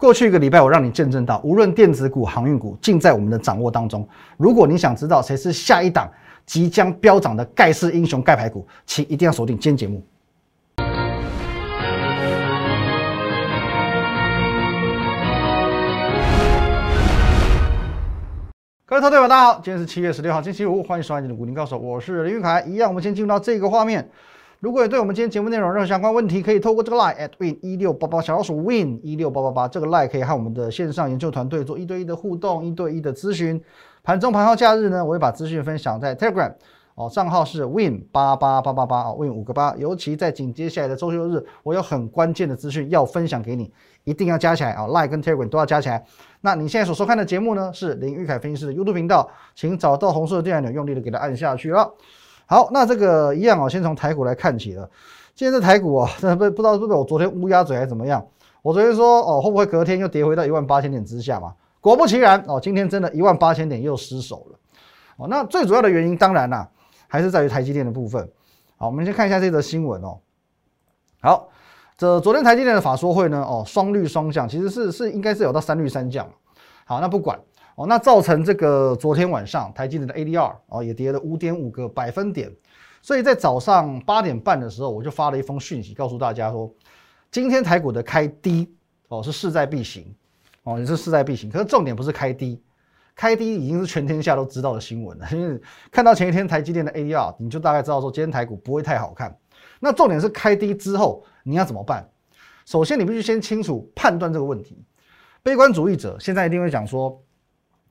过去一个礼拜，我让你见证到，无论电子股、航运股，尽在我们的掌握当中。如果你想知道谁是下一档即将飙涨的盖世英雄、盖牌股，请一定要锁定今天节目。各位投资者，大家好，今天是七月十六号，星期五，欢迎收看今天的股林高手，我是林玉凯。一样，我们先进入到这个画面。如果有对我们今天节目内容任何相关问题，可以透过这个 line at win 一六八八小老鼠 win 一六八八八这个 line 可以和我们的线上研究团队做一对一的互动，一对一的咨询。盘中盘后假日呢，我会把资讯分享在 Telegram 哦，账号是 win 八八八八八哦，win 五个八。尤其在紧接下来的周休日，我有很关键的资讯要分享给你，一定要加起来啊，line 跟 Telegram 都要加起来。那你现在所收看的节目呢，是林玉凯分析师的 YouTube 频道，请找到红色的电按钮，用力的给它按下去了。好，那这个一样哦，先从台股来看起了。今天这台股啊，真的不不知道是不是我昨天乌鸦嘴还是怎么样。我昨天说哦，会不会隔天又跌回到一万八千点之下嘛？果不其然哦，今天真的一万八千点又失守了。哦，那最主要的原因当然啦，还是在于台积电的部分。好，我们先看一下这则新闻哦。好，这昨天台积电的法说会呢，哦，双绿双降，其实是是应该是有到三绿三降。好，那不管哦，那造成这个昨天晚上台积电的 ADR 哦也跌了五点五个百分点。所以在早上八点半的时候，我就发了一封讯息，告诉大家说，今天台股的开低哦是势在必行哦，也是势在必行。可是重点不是开低，开低已经是全天下都知道的新闻了。因为看到前一天台积电的 ADR，你就大概知道说今天台股不会太好看。那重点是开低之后你要怎么办？首先你必须先清楚判断这个问题。悲观主义者现在一定会讲说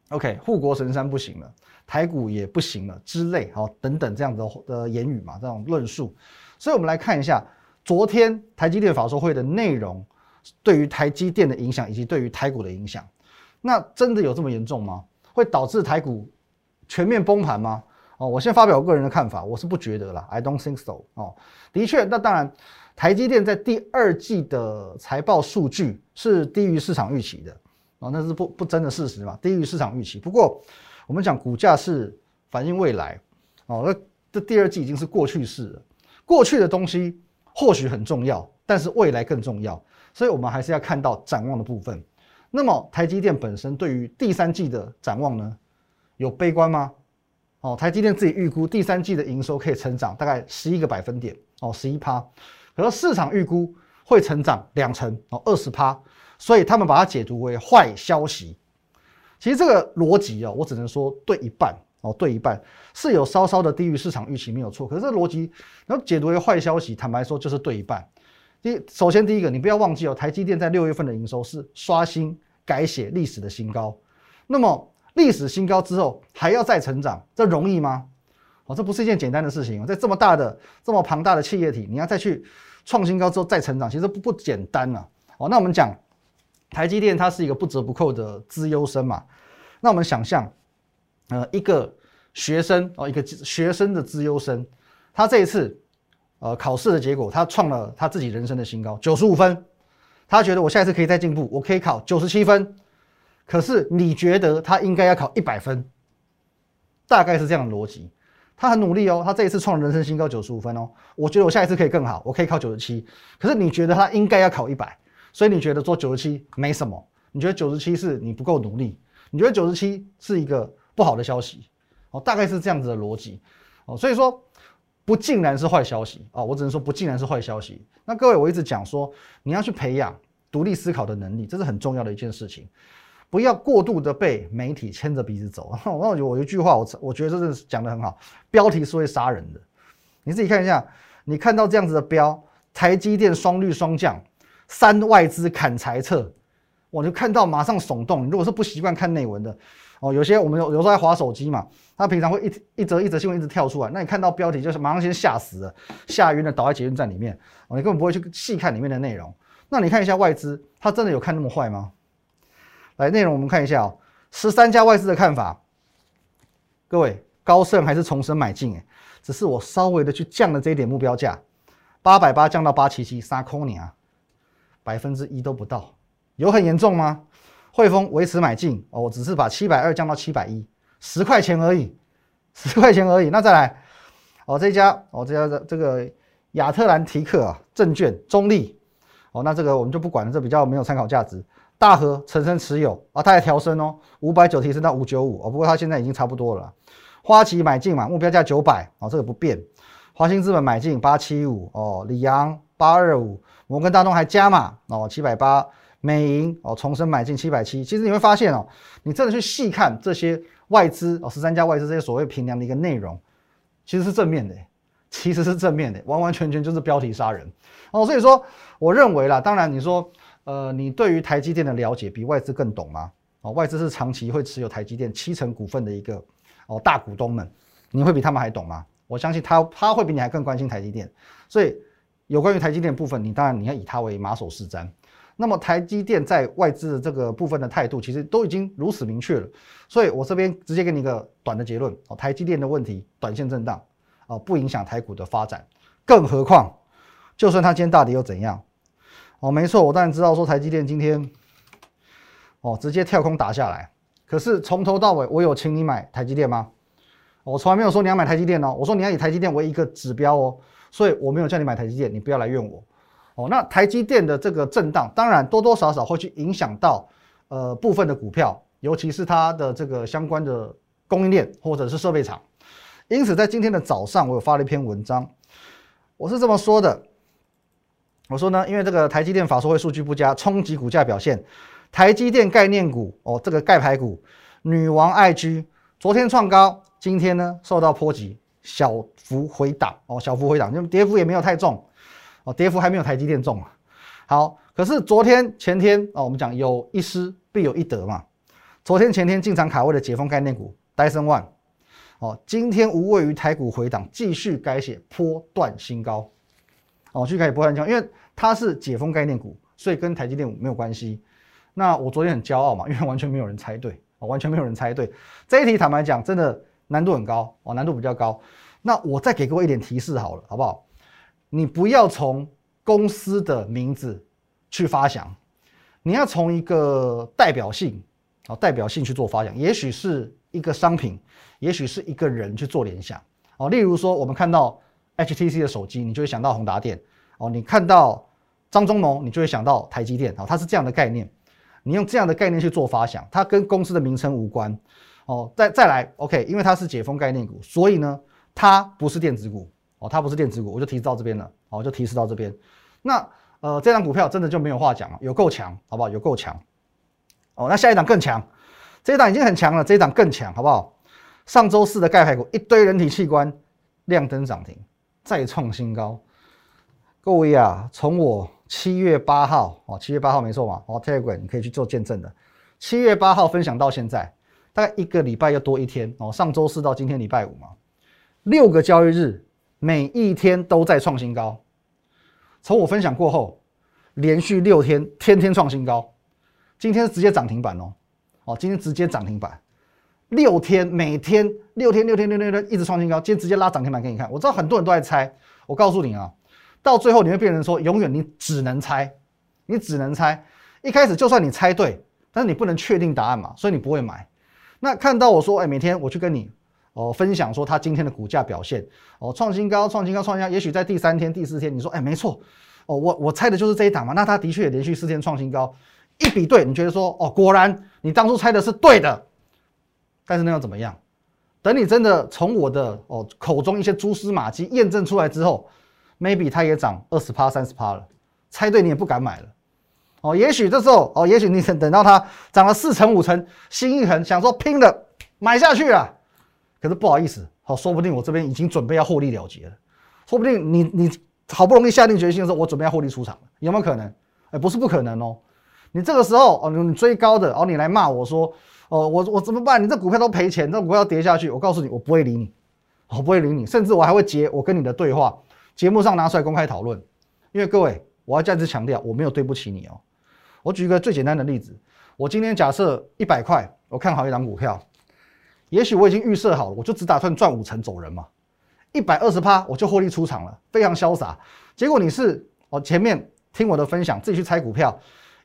，OK，护国神山不行了。台股也不行了之类，好等等这样的的言语嘛，这种论述。所以，我们来看一下昨天台积电法说会的内容，对于台积电的影响，以及对于台股的影响。那真的有这么严重吗？会导致台股全面崩盘吗？哦，我先发表我个人的看法，我是不觉得啦 i don't think so。哦，的确，那当然，台积电在第二季的财报数据是低于市场预期的，哦，那是不不争的事实嘛，低于市场预期。不过，我们讲股价是反映未来，哦，那这第二季已经是过去式了。过去的东西或许很重要，但是未来更重要，所以我们还是要看到展望的部分。那么台积电本身对于第三季的展望呢，有悲观吗？哦，台积电自己预估第三季的营收可以成长大概十一个百分点，哦，十一趴，可是市场预估会成长两成，哦，二十趴，所以他们把它解读为坏消息。其实这个逻辑哦，我只能说对一半哦，对一半是有稍稍的低于市场预期没有错。可是这逻辑然后解读为坏消息，坦白说就是对一半。第首先第一个，你不要忘记哦，台积电在六月份的营收是刷新改写历史的新高。那么历史新高之后还要再成长，这容易吗？哦，这不是一件简单的事情。在这么大的、这么庞大的企业体，你要再去创新高之后再成长，其实不不简单呐。哦，那我们讲。台积电它是一个不折不扣的资优生嘛？那我们想象，呃，一个学生哦，一个学生的资优生，他这一次呃考试的结果，他创了他自己人生的新高，九十五分。他觉得我下一次可以再进步，我可以考九十七分。可是你觉得他应该要考一百分？大概是这样的逻辑。他很努力哦，他这一次创人生新高九十五分哦。我觉得我下一次可以更好，我可以考九十七。可是你觉得他应该要考一百？所以你觉得做九十七没什么？你觉得九十七是你不够努力？你觉得九十七是一个不好的消息？哦，大概是这样子的逻辑哦。所以说不竟然是坏消息啊，我只能说不竟然是坏消息。那各位，我一直讲说你要去培养独立思考的能力，这是很重要的一件事情，不要过度的被媒体牵着鼻子走。我我有一句话，我我觉得真的是讲的很好，标题是会杀人的。你自己看一下，你看到这样子的标，台积电双绿双降。三外资砍财测，我就看到马上耸动。如果是不习惯看内文的，哦，有些我们有有时候在划手机嘛，他平常会一一则一则新闻一直跳出来，那你看到标题就是马上先吓死了，吓晕了，倒在捷运站里面，哦，你根本不会去细看里面的内容。那你看一下外资，他真的有看那么坏吗？来，内容我们看一下哦，十三家外资的看法。各位，高盛还是重申买进？只是我稍微的去降了这一点目标价，八百八降到八七七，杀空你啊！百分之一都不到，有很严重吗？汇丰维持买进哦，我只是把七百二降到七百一，十块钱而已，十块钱而已。那再来哦，这家哦，这家的这个亚特兰提克啊证券中立哦，那这个我们就不管了，这比较没有参考价值。大和陈升持有啊，它还调升哦，五百九提升到五九五哦，不过它现在已经差不多了。花旗买进嘛，目标价九百哦，这个不变。华兴资本买进八七五哦，里昂八二五，摩根大通还加码哦，七百八。美银哦，重新买进七百七。其实你会发现哦，你真的去细看这些外资哦，十三家外资这些所谓平量的一个内容，其实是正面的，其实是正面的，完完全全就是标题杀人哦。所以说，我认为啦，当然你说，呃，你对于台积电的了解比外资更懂吗？哦，外资是长期会持有台积电七成股份的一个哦大股东们，你会比他们还懂吗？我相信他他会比你还更关心台积电。所以有关于台积电部分，你当然你要以它为马首是瞻。那么台积电在外资的这个部分的态度，其实都已经如此明确了，所以我这边直接给你一个短的结论哦，台积电的问题，短线震荡啊，不影响台股的发展，更何况，就算它今天大跌又怎样？哦，没错，我当然知道说台积电今天，哦，直接跳空打下来，可是从头到尾，我有请你买台积电吗？我从来没有说你要买台积电哦，我说你要以台积电为一个指标哦，所以我没有叫你买台积电，你不要来怨我。哦，那台积电的这个震荡，当然多多少少会去影响到呃部分的股票，尤其是它的这个相关的供应链或者是设备厂。因此，在今天的早上，我有发了一篇文章，我是这么说的：我说呢，因为这个台积电法说会数据不佳，冲击股价表现，台积电概念股哦，这个盖牌股女王爱居昨天创高，今天呢受到波及，小幅回档哦，小幅回档，就跌幅也没有太重。哦，跌幅还没有台积电重啊。好，可是昨天前天哦，我们讲有一失必有一得嘛。昨天前天进场卡位的解封概念股戴森 One，哦，今天无畏于台股回档，继续改写波段新高。哦，继续改写波段新高，因为它是解封概念股，所以跟台积电没有关系。那我昨天很骄傲嘛，因为完全没有人猜对，哦，完全没有人猜对。这一题坦白讲，真的难度很高，哦，难度比较高。那我再给各位一点提示好了，好不好？你不要从公司的名字去发想，你要从一个代表性啊代表性去做发想，也许是一个商品，也许是一个人去做联想哦。例如说，我们看到 HTC 的手机，你就会想到宏达电哦；你看到张忠谋，你就会想到台积电哦。它是这样的概念，你用这样的概念去做发想，它跟公司的名称无关哦。再再来，OK，因为它是解封概念股，所以呢，它不是电子股。哦，它不是电子股，我就提示到这边了。哦，就提示到这边。那呃，这张股票真的就没有话讲了，有够强，好不好？有够强。哦，那下一档更强，这一档已经很强了，这一档更强，好不好？上周四的钙牌股一堆人体器官亮灯涨停，再创新高。各位啊，从我七月八号哦，七月八号没错嘛，哦，Telegram 你可以去做见证的。七月八号分享到现在，大概一个礼拜要多一天哦，上周四到今天礼拜五嘛，六个交易日。每一天都在创新高，从我分享过后，连续六天天天创新高，今天是直接涨停板哦，哦，今天直接涨停板，六天每天六天六天六天六天一直创新高，今天直接拉涨停板给你看。我知道很多人都在猜，我告诉你啊，到最后你会变成说，永远你只能猜，你只能猜。一开始就算你猜对，但是你不能确定答案嘛，所以你不会买。那看到我说，哎，每天我去跟你。哦，分享说它今天的股价表现，哦，创新高，创新高，创新高。也许在第三天、第四天，你说，哎，没错，哦，我我猜的就是这一档嘛。那它的确也连续四天创新高，一比对，你觉得说，哦，果然你当初猜的是对的。但是那又怎么样？等你真的从我的哦口中一些蛛丝马迹验证出来之后，maybe 它也涨二十趴、三十趴了，猜对你也不敢买了。哦，也许这时候，哦，也许你等 等到它涨了四成、五成，心一横，想说拼了，买下去了。可是不好意思，好，说不定我这边已经准备要获利了结了，说不定你你好不容易下定决心的时候，我准备要获利出场了，有没有可能？哎，不是不可能哦。你这个时候哦，你追高的，哦，你来骂我说，哦，我我怎么办？你这股票都赔钱，这股票要跌下去，我告诉你，我不会理你，我不会理你，甚至我还会截我跟你的对话，节目上拿出来公开讨论。因为各位，我要再次强调，我没有对不起你哦。我举一个最简单的例子，我今天假设一百块，我看好一张股票。也许我已经预设好了，我就只打算赚五成走人嘛，一百二十趴我就获利出场了，非常潇洒。结果你是哦前面听我的分享，自己去猜股票，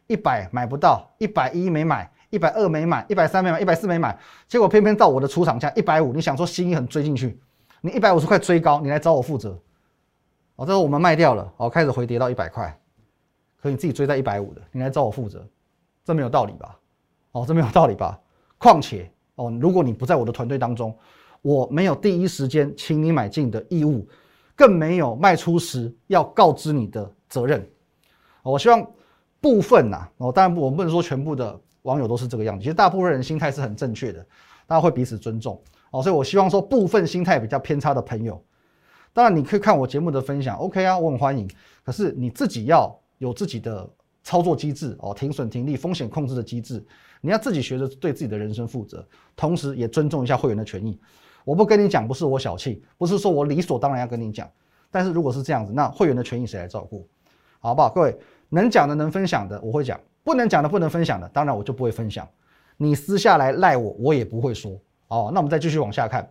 一百买不到，一百一没买，一百二没买，一百三没买，一百四没买，结果偏偏到我的出场价一百五，你想说心一狠追进去，你一百五十块追高，你来找我负责。哦，这时候我们卖掉了，哦开始回跌到一百块，可你自己追在一百五的，你来找我负责，这没有道理吧？哦，这没有道理吧？况且哦，如果你不在我的团队当中，我没有第一时间请你买进的义务，更没有卖出时要告知你的责任。我希望部分呐，哦，当然我不能说全部的网友都是这个样子，其实大部分人心态是很正确的，大家会彼此尊重。哦，所以我希望说部分心态比较偏差的朋友，当然你可以看我节目的分享，OK 啊，我很欢迎。可是你自己要有自己的操作机制哦，停损停利、风险控制的机制，你要自己学着对自己的人生负责，同时也尊重一下会员的权益。我不跟你讲，不是我小气，不是说我理所当然要跟你讲。但是如果是这样子，那会员的权益谁来照顾？好不好？各位能讲的、能分享的，我会讲；不能讲的、不能分享的，当然我就不会分享。你私下来赖我，我也不会说。哦，那我们再继续往下看。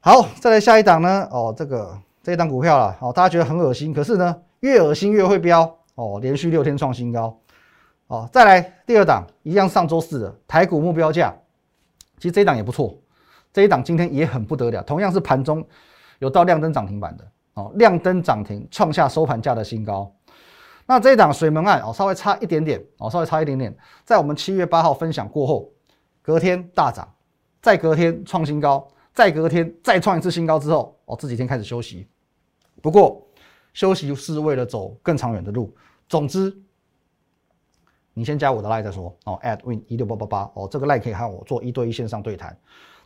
好，再来下一档呢？哦，这个这一档股票了。哦，大家觉得很恶心，可是呢，越恶心越会飙。哦，连续六天创新高。哦，再来第二档，一样上周四的台股目标价，其实这一档也不错。这一档今天也很不得了，同样是盘中有到亮灯涨停板的。哦，亮灯涨停，创下收盘价的新高。那这一档水门案哦，稍微差一点点哦，稍微差一点点。在我们七月八号分享过后，隔天大涨，再隔天创新高，再隔天再创一次新高之后，哦，这几天开始休息。不过休息是为了走更长远的路。总之，你先加我的 line 再说哦，at win 一六八八八哦，这个 line 可以和我做一对一线上对谈。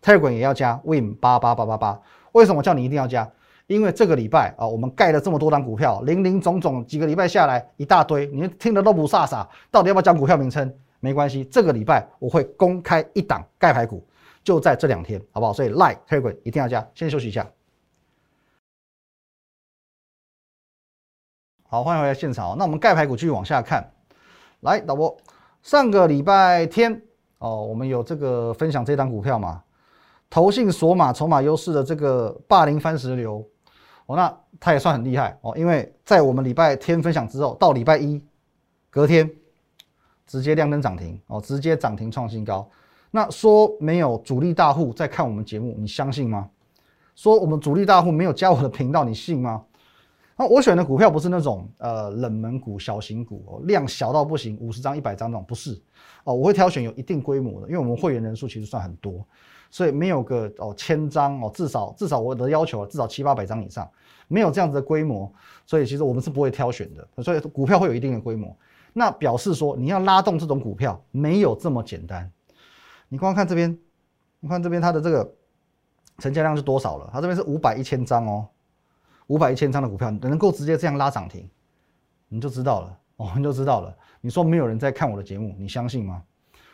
Telegram 也要加 win 八八八八八。为什么叫你一定要加？因为这个礼拜啊，我们盖了这么多张股票，零零总总几个礼拜下来一大堆，你听得都不飒飒。到底要不要讲股票名称？没关系，这个礼拜我会公开一档盖牌股，就在这两天，好不好？所以 like，Tegan 一定要加。先休息一下。好，欢迎回来现场。那我们盖牌股继续往下看。来，导播，上个礼拜天哦，我们有这个分享这档股票嘛？投信索马筹码优势的这个霸凌番石榴。哦，那它也算很厉害哦，因为在我们礼拜天分享之后，到礼拜一隔天直接亮灯涨停哦，直接涨停创新高。那说没有主力大户在看我们节目，你相信吗？说我们主力大户没有加我的频道，你信吗？那我选的股票不是那种呃冷门股、小型股哦，量小到不行，五十张、一百张那种，不是哦，我会挑选有一定规模的，因为我们会员人数其实算很多。所以没有个哦千张哦，至少至少我的要求至少七八百张以上，没有这样子的规模，所以其实我们是不会挑选的。所以股票会有一定的规模，那表示说你要拉动这种股票没有这么简单。你光看这边，你看这边它的这个成交量是多少了？它这边是五百一千张哦，五百一千张的股票能够直接这样拉涨停，你就知道了哦，你就知道了。你说没有人在看我的节目，你相信吗？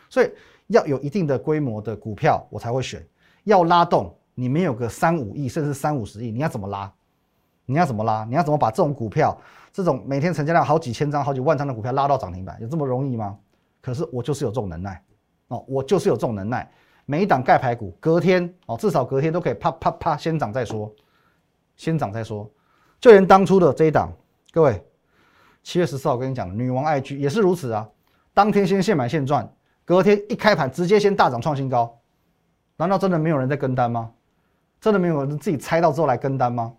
所以。要有一定的规模的股票，我才会选。要拉动，你没有个三五亿，甚至三五十亿，你要怎么拉？你要怎么拉？你要怎么把这种股票，这种每天成交量好几千张、好几万张的股票拉到涨停板？有这么容易吗？可是我就是有这种能耐哦，我就是有这种能耐。每一档盖牌股，隔天哦，至少隔天都可以啪啪啪先涨再说，先涨再说。就连当初的这一档，各位，七月十四号跟你讲的女王爱居也是如此啊，当天先现买现赚。隔天一开盘，直接先大涨创新高，难道真的没有人在跟单吗？真的没有人自己猜到之后来跟单吗？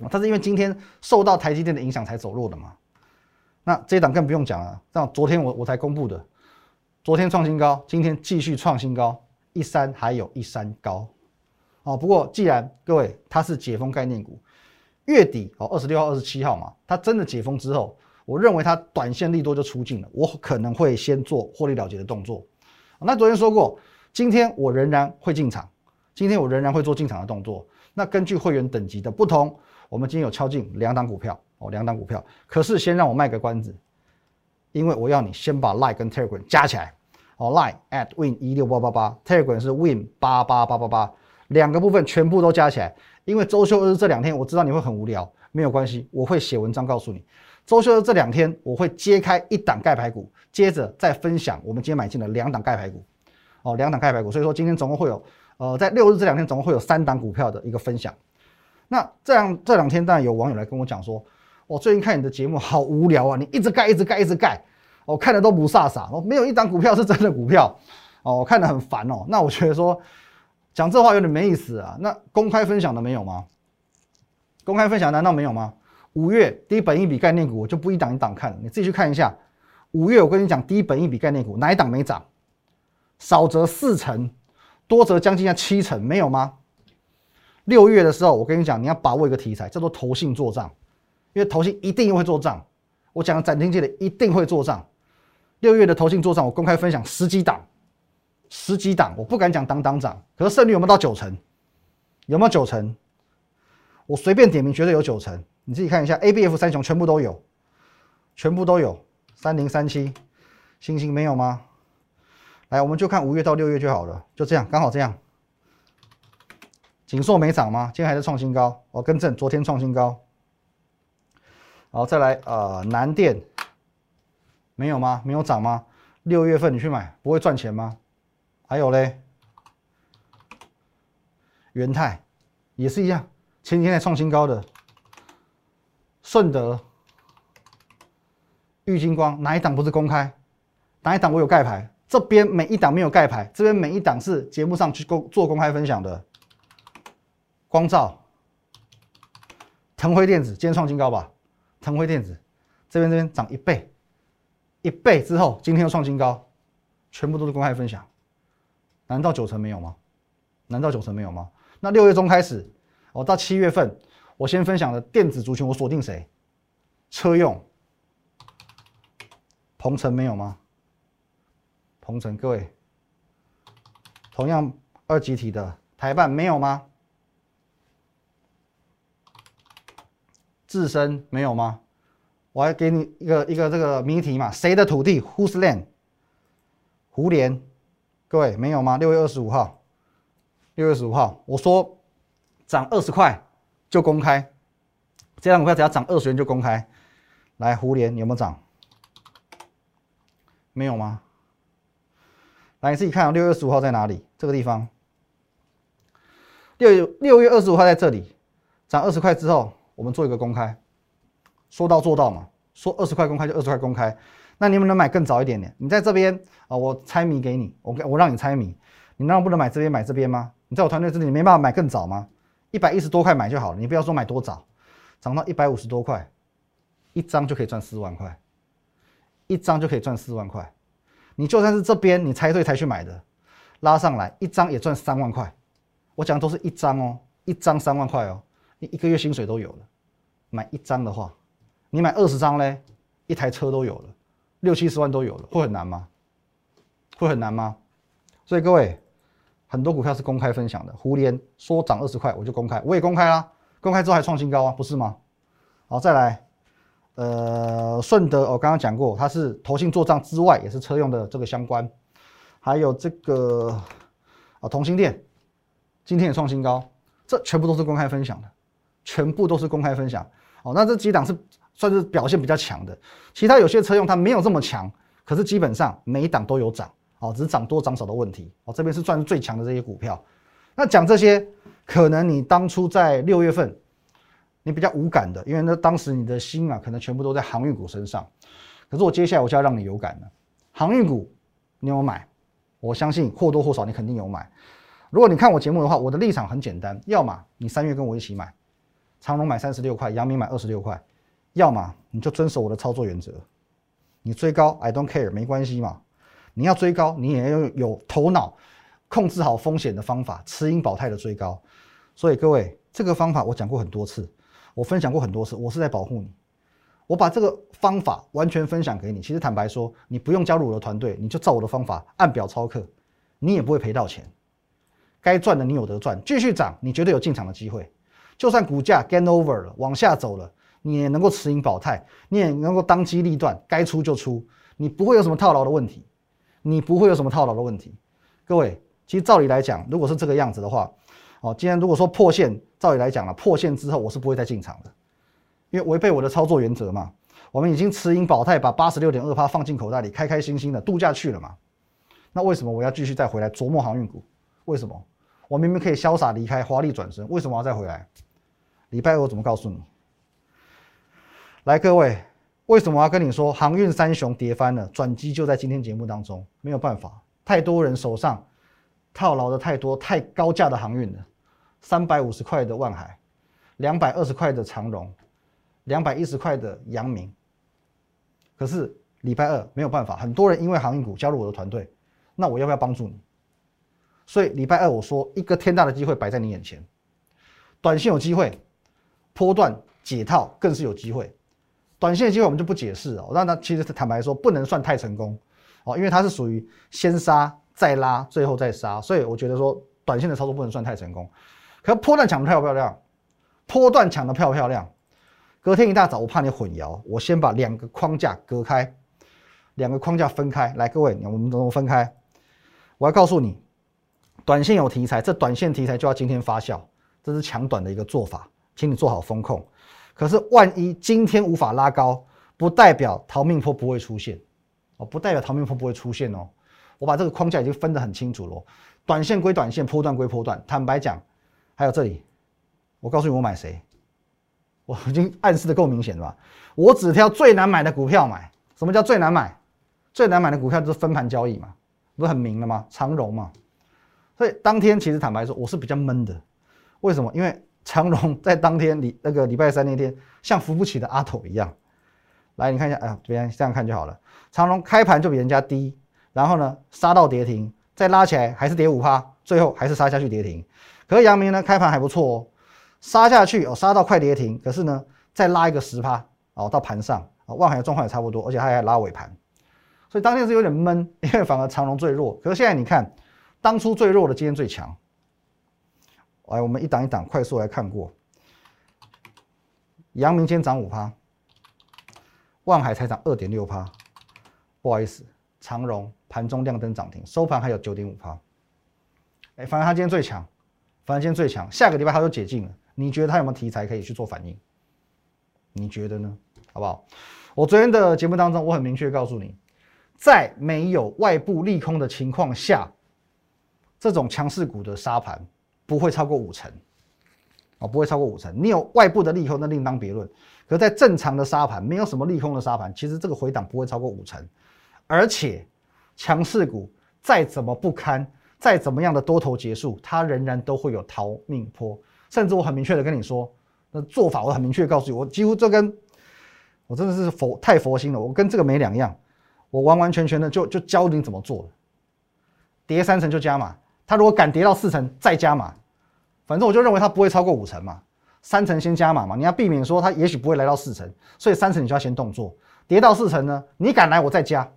啊，它是因为今天受到台积电的影响才走弱的嘛？那这一档更不用讲了，这样昨天我我才公布的，昨天创新高，今天继续创新高，一三还有一三高，哦，不过既然各位它是解封概念股，月底哦二十六号、二十七号嘛，它真的解封之后。我认为它短线利多就出尽了，我可能会先做获利了结的动作。那昨天说过，今天我仍然会进场，今天我仍然会做进场的动作。那根据会员等级的不同，我们今天有敲进两档股票哦，两档股票。可是先让我卖个关子，因为我要你先把 Line 跟 Telegram 加起来哦，Line at win 一六八八八，Telegram 是 win 八八八八八，两个部分全部都加起来。因为周休日这两天我知道你会很无聊，没有关系，我会写文章告诉你。周休日这两天，我会揭开一档盖牌股，接着再分享我们今天买进的两档盖牌股，哦，两档盖牌股。所以说今天总共会有，呃，在六日这两天总共会有三档股票的一个分享。那这样这两天当然有网友来跟我讲说，我最近看你的节目好无聊啊，你一直盖一直盖一直盖，我看的都不飒飒，我没有一档股票是真的股票，哦，我看的很烦哦。那我觉得说讲这话有点没意思啊。那公开分享的没有吗？公开分享难道没有吗？五月低本一笔概念股，我就不一档一档看了，你自己去看一下。五月我跟你讲，低本一笔概念股哪一档没涨？少则四成，多则将近要七成，没有吗？六月的时候，我跟你讲，你要把握一个题材，叫做投信做账，因为投信一定会做账。我讲展厅界的一定会做账。六月的投信做账，我公开分享十几档，十几档，我不敢讲当当涨，可是胜率有没有到九成？有没有九成？我随便点名，绝对有九成。你自己看一下，A、B、F 三雄全部都有，全部都有。三零三七，星星没有吗？来，我们就看五月到六月就好了，就这样，刚好这样。锦硕没涨吗？今天还在创新高。我更正，昨天创新高。好，再来，呃，南电没有吗？没有涨吗？六月份你去买不会赚钱吗？还有嘞，元泰也是一样，前几天在创新高的。顺德。玉金光哪一档不是公开？哪一档我有盖牌？这边每一档没有盖牌，这边每一档是节目上去公做公开分享的。光照、腾辉电子今天创新高吧？腾辉电子这边这边涨一倍，一倍之后今天又创新高，全部都是公开分享。难道九成没有吗？难道九成没有吗？那六月中开始，我到七月份，我先分享的电子族群，我锁定谁？车用。鹏程没有吗？鹏程，各位，同样二级体的台办没有吗？自身没有吗？我还给你一个一个这个谜题嘛，谁的土地？Whose land？胡联，各位没有吗？六月二十五号，六月二十五号，我说涨二十块就公开，这样股票只要涨二十元就公开。来，胡联有没有涨？没有吗？来，你自己看啊，六月二十五号在哪里？这个地方。六六月二十五号在这里，涨二十块之后，我们做一个公开，说到做到嘛。说二十块公开就二十块公开。那你们能买更早一点点？你在这边啊，我猜谜给你，我我让你猜谜。你难道不能买这边买这边吗？你在我团队这里，你没办法买更早吗？一百一十多块买就好了，你不要说买多早，涨到一百五十多块，一张就可以赚四万块。一张就可以赚四万块，你就算是这边你猜对才去买的，拉上来一张也赚三万块。我讲的都是一张哦，一张三万块哦，你一个月薪水都有了。买一张的话，你买二十张嘞，一台车都有了，六七十万都有了，会很难吗？会很难吗？所以各位，很多股票是公开分享的。胡连说涨二十块，我就公开，我也公开啦，公开之后还创新高啊，不是吗？好，再来。呃，顺德我刚刚讲过，它是投信做账之外，也是车用的这个相关，还有这个啊，同心店今天也创新高，这全部都是公开分享的，全部都是公开分享。哦，那这几档是算是表现比较强的，其他有些车用它没有这么强，可是基本上每一档都有涨，哦，只是涨多涨少的问题。哦，这边是算是最强的这些股票。那讲这些，可能你当初在六月份。你比较无感的，因为那当时你的心啊，可能全部都在航运股身上。可是我接下来我就要让你有感了。航运股你有买？我相信或多或少你肯定有买。如果你看我节目的话，我的立场很简单：要么你三月跟我一起买，长隆买三十六块，阳明买二十六块；要么你就遵守我的操作原则，你追高 I don't care 没关系嘛。你要追高，你也要有头脑，控制好风险的方法，持盈保泰的追高。所以各位，这个方法我讲过很多次。我分享过很多次，我是在保护你。我把这个方法完全分享给你。其实坦白说，你不用加入我的团队，你就照我的方法按表操课，你也不会赔到钱。该赚的你有得赚，继续涨，你绝对有进场的机会。就算股价 gain over 了，往下走了，你也能够持盈保泰，你也能够当机立断，该出就出，你不会有什么套牢的问题，你不会有什么套牢的问题。各位，其实照理来讲，如果是这个样子的话，哦，今天如果说破线，照理来讲了，破线之后我是不会再进场的，因为违背我的操作原则嘛。我们已经持盈保泰，把八十六点二趴放进口袋里，开开心心的度假去了嘛。那为什么我要继续再回来琢磨航运股？为什么？我明明可以潇洒离开，华丽转身，为什么要再回来？礼拜二我怎么告诉你？来，各位，为什么要跟你说航运三雄跌翻了？转机就在今天节目当中，没有办法，太多人手上套牢的太多，太高价的航运了。三百五十块的万海，两百二十块的长荣，两百一十块的阳明。可是礼拜二没有办法，很多人因为航运股加入我的团队，那我要不要帮助你？所以礼拜二我说一个天大的机会摆在你眼前，短线有机会，波段解套更是有机会。短线的机会我们就不解释哦，那那其实坦白说不能算太成功哦，因为它是属于先杀再拉，最后再杀，所以我觉得说短线的操作不能算太成功。可波段抢的漂不漂亮？波段抢的漂不漂亮？隔天一大早我怕你混淆，我先把两个框架隔开，两个框架分开来，各位，我们怎么分开？我要告诉你，短线有题材，这短线题材就要今天发酵，这是抢短的一个做法，请你做好风控。可是，万一今天无法拉高，不代表逃命坡不会出现哦，不代表逃命坡不会出现哦。我把这个框架已经分得很清楚了，短线归短线，波段归波段。坦白讲，还有这里，我告诉你我买谁，我已经暗示的够明显了吧？我只挑最难买的股票买。什么叫最难买？最难买的股票就是分盘交易嘛，不是很明了吗？长荣嘛。所以当天其实坦白说，我是比较闷的。为什么？因为。长荣在当天礼那个礼拜三那天，像扶不起的阿斗一样。来，你看一下，哎，这边这样看就好了。长荣开盘就比人家低，然后呢杀到跌停，再拉起来还是跌五趴，最后还是杀下去跌停。可是阳明呢开盘还不错哦，杀下去哦，杀到快跌停，可是呢再拉一个十趴哦到盘上啊，万海的状况也差不多，而且它还拉尾盘，所以当天是有点闷，因为反而长荣最弱。可是现在你看，当初最弱的今天最强。来，我们一档一档快速来看过。阳明天涨五趴，万海才涨二点六趴。不好意思，长荣盘中亮灯涨停，收盘还有九点五趴。哎，反正它今天最强，反正今天最强，下个礼拜它就解禁了。你觉得它有没有题材可以去做反应？你觉得呢？好不好？我昨天的节目当中，我很明确告诉你，在没有外部利空的情况下，这种强势股的沙盘。不会超过五成，哦，不会超过五成。你有外部的利空，那另当别论。可在正常的沙盘，没有什么利空的沙盘，其实这个回档不会超过五成。而且，强势股再怎么不堪，再怎么样的多头结束，它仍然都会有逃命坡。甚至我很明确的跟你说，那做法我很明确告诉你，我几乎这跟我真的是佛太佛心了，我跟这个没两样。我完完全全的就就教你怎么做了，跌三成就加码，它如果敢跌到四成再加码。反正我就认为它不会超过五成嘛，三成先加码嘛，你要避免说它也许不会来到四成，所以三成你就要先动作，跌到四成呢，你敢来我再加，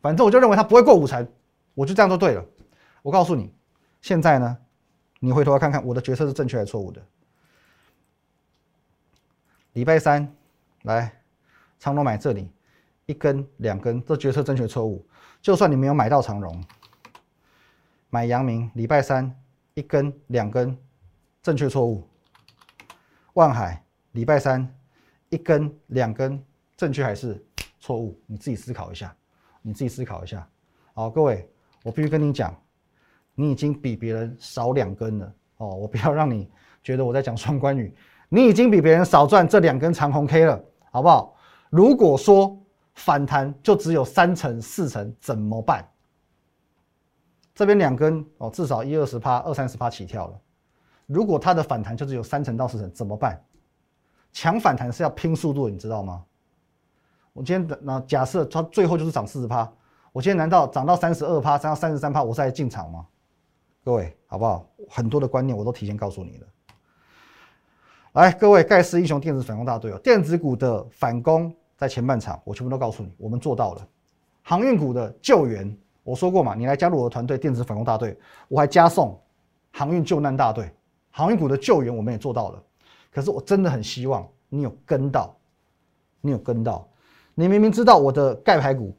反正我就认为它不会过五成，我就这样做对了。我告诉你，现在呢，你回头来看看我的决策是正确还是错误的。礼拜三来长荣买这里一根两根，这决策正确错误？就算你没有买到长荣，买阳明礼拜三一根两根。正确错误。万海礼拜三一根两根，正确还是错误？你自己思考一下，你自己思考一下。好，各位，我必须跟你讲，你已经比别人少两根了哦。我不要让你觉得我在讲双关语，你已经比别人少赚这两根长红 K 了，好不好？如果说反弹就只有三成四成，怎么办？这边两根哦，至少一二十趴、二三十趴起跳了。如果它的反弹就只有三成到四成，怎么办？强反弹是要拼速度，你知道吗？我今天的那假设它最后就是涨四十趴，我今天难道涨到三十二趴，涨到三十三趴，我再进场吗？各位好不好？很多的观念我都提前告诉你了。来，各位盖世英雄电子反攻大队哦，电子股的反攻在前半场我全部都告诉你，我们做到了。航运股的救援，我说过嘛，你来加入我的团队，电子反攻大队，我还加送航运救难大队。航运股的救援我们也做到了，可是我真的很希望你有跟到，你有跟到，你明明知道我的盖牌股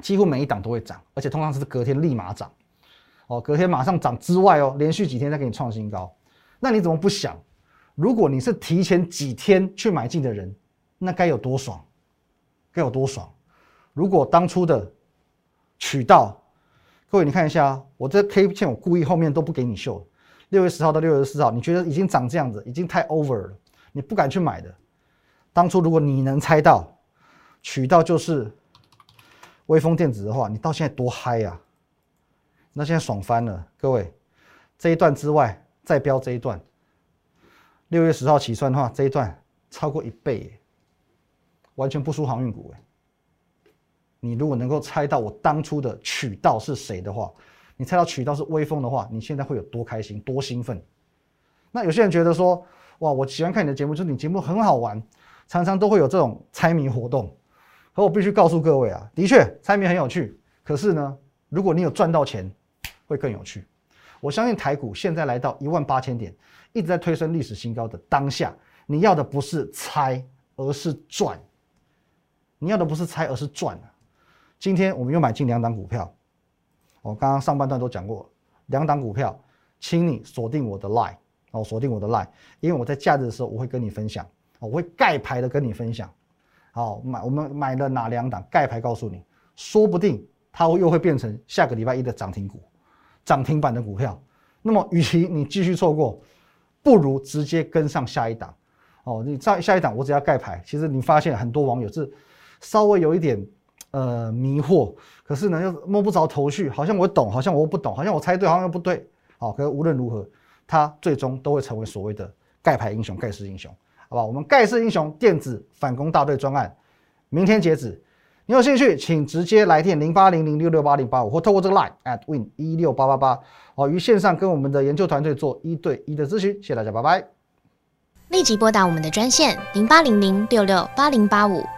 几乎每一档都会涨，而且通常是隔天立马涨，哦，隔天马上涨之外哦，连续几天再给你创新高，那你怎么不想？如果你是提前几天去买进的人，那该有多爽，该有多爽！如果当初的渠道，各位你看一下，我这 K 线我故意后面都不给你秀。六月十号到六月十四号，你觉得已经涨这样子，已经太 over 了，你不敢去买的。当初如果你能猜到，渠道就是微风电子的话，你到现在多嗨呀！那现在爽翻了，各位。这一段之外，再标这一段，六月十号起算的话，这一段超过一倍，完全不输航运股。你如果能够猜到我当初的渠道是谁的话，你猜到渠道是微风的话，你现在会有多开心、多兴奋？那有些人觉得说，哇，我喜欢看你的节目，就是你节目很好玩，常常都会有这种猜谜活动。可我必须告诉各位啊，的确猜谜很有趣，可是呢，如果你有赚到钱，会更有趣。我相信台股现在来到一万八千点，一直在推升历史新高的当下，你要的不是猜，而是赚。你要的不是猜，而是赚！今天我们又买进两档股票，我刚刚上半段都讲过，两档股票，请你锁定我的 line 哦，锁定我的 line，因为我在假日的时候我会跟你分享，我会盖牌的跟你分享。好，买我们买了哪两档盖牌，告诉你，说不定它又会变成下个礼拜一的涨停股，涨停板的股票。那么，与其你继续错过，不如直接跟上下一档。哦，你在下一档我只要盖牌，其实你发现很多网友是稍微有一点。呃，迷惑，可是呢又摸不着头绪，好像我懂，好像我不懂，好像我猜对，好像又不对。好，可是无论如何，他最终都会成为所谓的盖牌英雄、盖世英雄，好吧？我们盖世英雄电子反攻大队专案，明天截止。你有兴趣，请直接来电零八零零六六八零八五，或透过这个 line at win 一六八八八，哦，于线上跟我们的研究团队做一对一的咨询。谢谢大家，拜拜。立即拨打我们的专线零八零零六六八零八五。